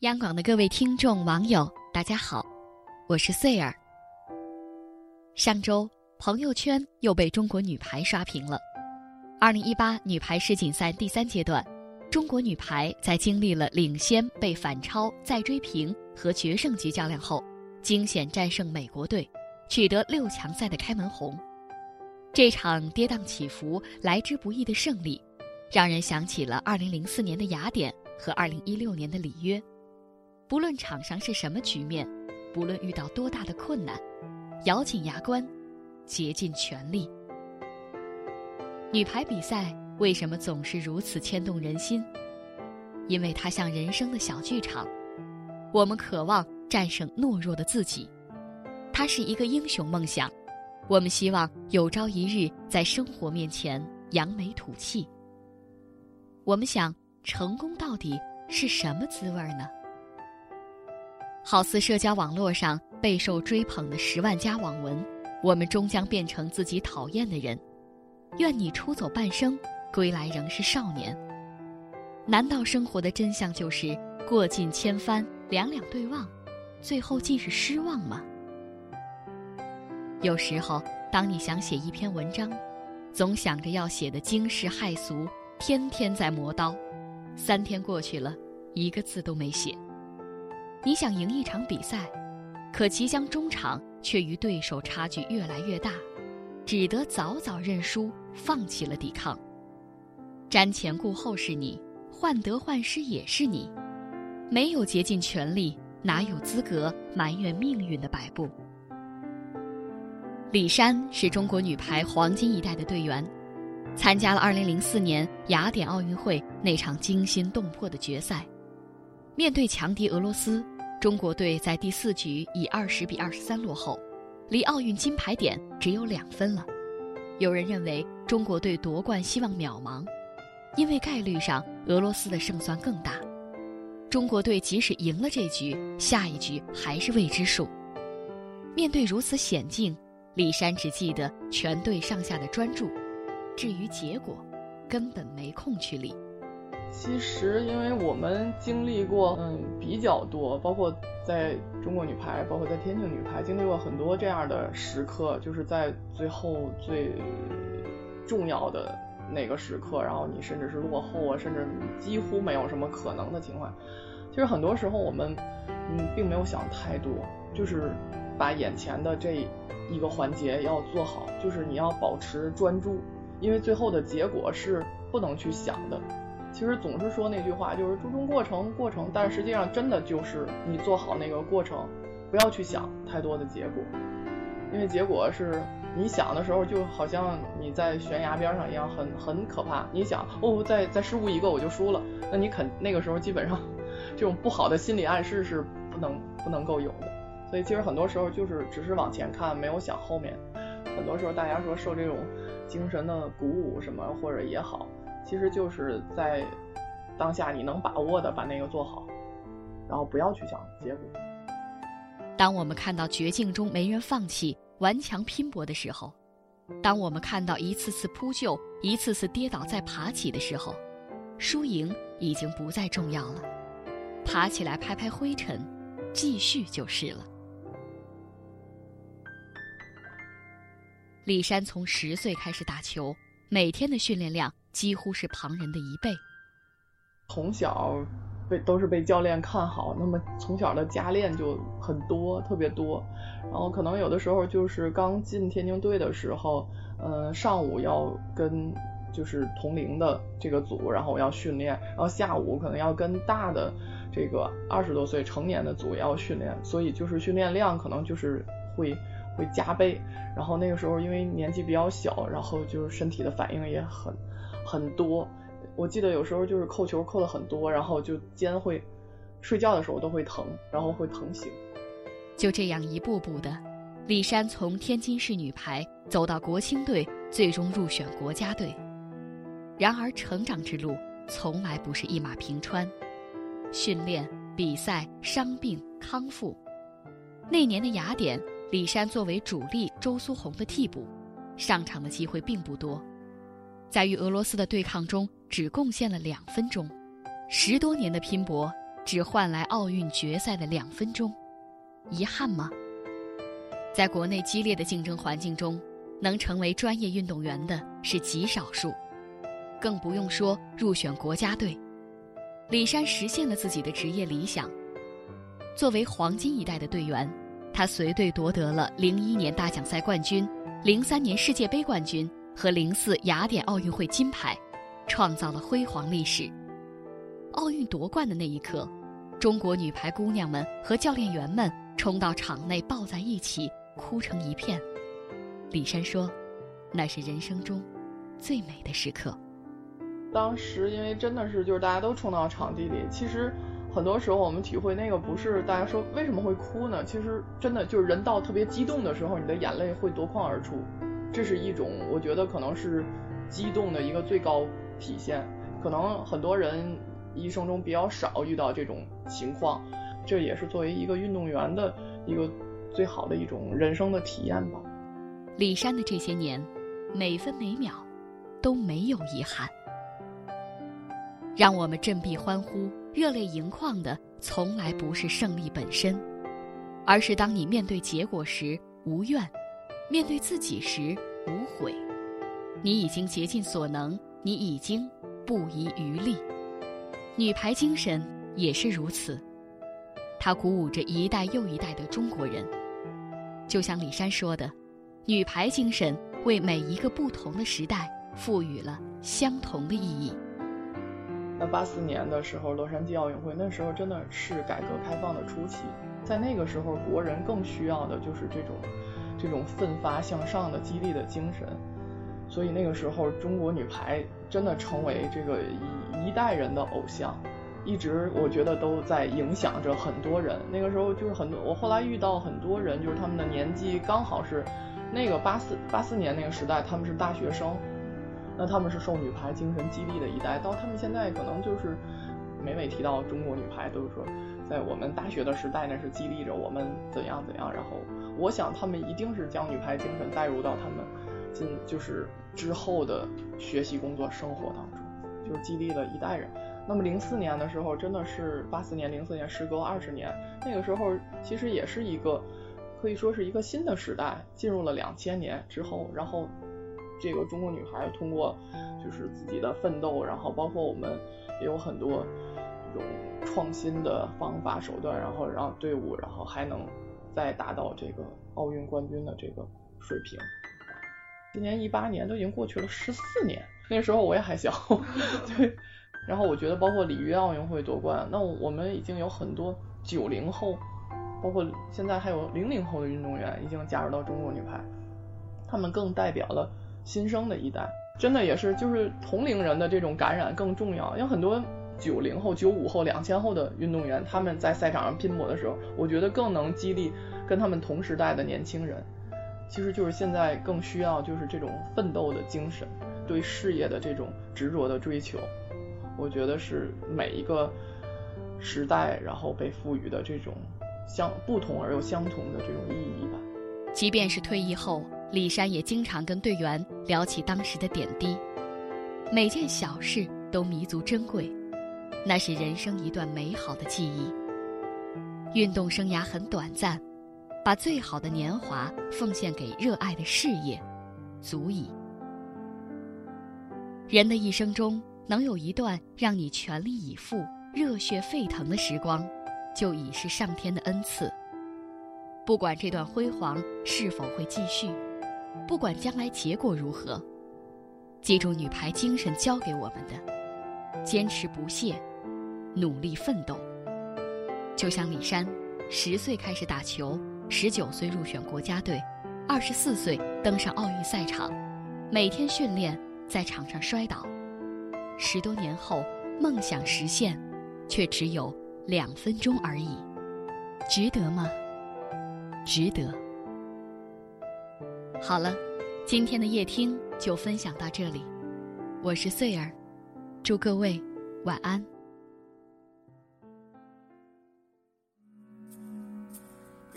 央广的各位听众、网友，大家好，我是穗儿。上周朋友圈又被中国女排刷屏了。二零一八女排世锦赛第三阶段，中国女排在经历了领先、被反超、再追平和决胜局较量后，惊险战胜美国队，取得六强赛的开门红。这场跌宕起伏、来之不易的胜利，让人想起了二零零四年的雅典和二零一六年的里约。不论场上是什么局面，不论遇到多大的困难，咬紧牙关，竭尽全力。女排比赛为什么总是如此牵动人心？因为它像人生的小剧场，我们渴望战胜懦弱的自己。它是一个英雄梦想，我们希望有朝一日在生活面前扬眉吐气。我们想，成功到底是什么滋味呢？好似社交网络上备受追捧的十万加网文，我们终将变成自己讨厌的人。愿你出走半生，归来仍是少年。难道生活的真相就是过尽千帆，两两对望，最后尽是失望吗？有时候，当你想写一篇文章，总想着要写的惊世骇俗，天天在磨刀，三天过去了，一个字都没写。你想赢一场比赛，可即将中场却与对手差距越来越大，只得早早认输，放弃了抵抗。瞻前顾后是你，患得患失也是你，没有竭尽全力，哪有资格埋怨命运的摆布？李珊是中国女排黄金一代的队员，参加了2004年雅典奥运会那场惊心动魄的决赛。面对强敌俄罗斯，中国队在第四局以二十比二十三落后，离奥运金牌点只有两分了。有人认为中国队夺冠希望渺茫，因为概率上俄罗斯的胜算更大。中国队即使赢了这局，下一局还是未知数。面对如此险境，李珊只记得全队上下的专注，至于结果，根本没空去理。其实，因为我们经历过，嗯，比较多，包括在中国女排，包括在天津女排，经历过很多这样的时刻，就是在最后最重要的那个时刻，然后你甚至是落后啊，甚至几乎没有什么可能的情况。其实很多时候我们，嗯，并没有想太多，就是把眼前的这一个环节要做好，就是你要保持专注，因为最后的结果是不能去想的。其实总是说那句话，就是注重过程，过程。但实际上，真的就是你做好那个过程，不要去想太多的结果，因为结果是你想的时候，就好像你在悬崖边上一样，很很可怕。你想，哦，再再失误一个我就输了，那你肯那个时候基本上这种不好的心理暗示是不能不能够有的。所以其实很多时候就是只是往前看，没有想后面。很多时候大家说受这种精神的鼓舞什么或者也好。其实就是在当下你能把握的把那个做好，然后不要去想结果。当我们看到绝境中没人放弃、顽强拼搏的时候，当我们看到一次次扑救、一次次跌倒再爬起的时候，输赢已经不再重要了。爬起来拍拍灰尘，继续就是了。李珊从十岁开始打球，每天的训练量。几乎是旁人的一倍。从小被都是被教练看好，那么从小的加练就很多，特别多。然后可能有的时候就是刚进天津队的时候，嗯，上午要跟就是同龄的这个组，然后要训练，然后下午可能要跟大的这个二十多岁成年的组要训练，所以就是训练量可能就是会会加倍。然后那个时候因为年纪比较小，然后就是身体的反应也很。很多，我记得有时候就是扣球扣的很多，然后就肩会睡觉的时候都会疼，然后会疼醒。就这样一步步的，李珊从天津市女排走到国青队，最终入选国家队。然而，成长之路从来不是一马平川，训练、比赛、伤病、康复。那年的雅典，李珊作为主力周苏红的替补，上场的机会并不多。在与俄罗斯的对抗中，只贡献了两分钟。十多年的拼搏，只换来奥运决赛的两分钟，遗憾吗？在国内激烈的竞争环境中，能成为专业运动员的是极少数，更不用说入选国家队。李珊实现了自己的职业理想。作为黄金一代的队员，他随队夺得了零一年大奖赛冠军、零三年世界杯冠军和零四雅典奥运会金牌，创造了辉煌历史。奥运夺冠的那一刻，中国女排姑娘们和教练员们冲到场内抱在一起，哭成一片。李珊说：“那是人生中最美的时刻。”当时因为真的是就是大家都冲到场地里，其实很多时候我们体会那个不是大家说为什么会哭呢？其实真的就是人到特别激动的时候，你的眼泪会夺眶而出，这是一种我觉得可能是激动的一个最高体现。可能很多人一生中比较少遇到这种情况，这也是作为一个运动员的一个最好的一种人生的体验吧。李珊的这些年，每分每秒都没有遗憾。让我们振臂欢呼、热泪盈眶的，从来不是胜利本身，而是当你面对结果时无怨，面对自己时无悔。你已经竭尽所能，你已经不遗余力。女排精神也是如此，它鼓舞着一代又一代的中国人。就像李珊说的：“女排精神为每一个不同的时代赋予了相同的意义。”那八四年的时候，洛杉矶奥运会，那时候真的是改革开放的初期，在那个时候，国人更需要的就是这种这种奋发向上的激励的精神。所以那个时候，中国女排真的成为这个一一代人的偶像，一直我觉得都在影响着很多人。那个时候就是很多，我后来遇到很多人，就是他们的年纪刚好是那个八四八四年那个时代，他们是大学生。那他们是受女排精神激励的一代，到他们现在可能就是每每提到中国女排，都是说在我们大学的时代那是激励着我们怎样怎样。然后我想他们一定是将女排精神带入到他们今就是之后的学习、工作、生活当中，就激励了一代人。那么零四年的时候，真的是八四年、零四年，时隔二十年，那个时候其实也是一个可以说是一个新的时代，进入了两千年之后，然后。这个中国女孩通过就是自己的奋斗，然后包括我们也有很多这种创新的方法手段，然后让队伍然后还能再达到这个奥运冠军的这个水平。今年一八年都已经过去了十四年，那时候我也还小，对。然后我觉得包括里约奥运会夺冠，那我们已经有很多九零后，包括现在还有零零后的运动员已经加入到中国女排，他们更代表了。新生的一代，真的也是就是同龄人的这种感染更重要。因为很多九零后、九五后、两千后的运动员，他们在赛场上拼搏的时候，我觉得更能激励跟他们同时代的年轻人。其实就是现在更需要就是这种奋斗的精神，对事业的这种执着的追求。我觉得是每一个时代然后被赋予的这种相不同而又相同的这种意义吧。即便是退役后。李珊也经常跟队员聊起当时的点滴，每件小事都弥足珍贵，那是人生一段美好的记忆。运动生涯很短暂，把最好的年华奉献给热爱的事业，足矣。人的一生中能有一段让你全力以赴、热血沸腾的时光，就已是上天的恩赐。不管这段辉煌是否会继续。不管将来结果如何，记住女排精神教给我们的：坚持不懈，努力奋斗。就像李珊，十岁开始打球，十九岁入选国家队，二十四岁登上奥运赛场，每天训练，在场上摔倒，十多年后梦想实现，却只有两分钟而已，值得吗？值得。好了，今天的夜听就分享到这里。我是穗儿，祝各位晚安。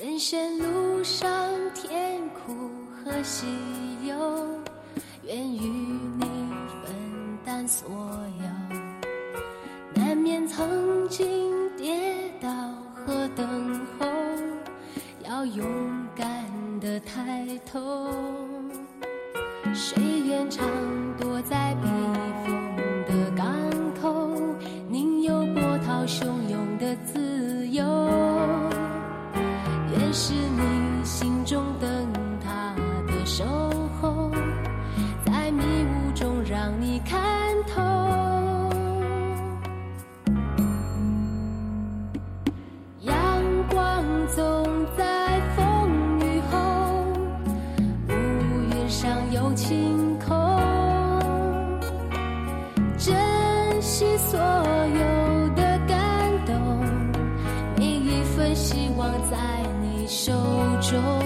人生路上甜苦和喜忧愿与你分担所有。难免曾经跌倒和等候要勇敢的抬头。谁愿尝总在风雨后，乌云上有晴空。珍惜所有的感动，每一份希望在你手中。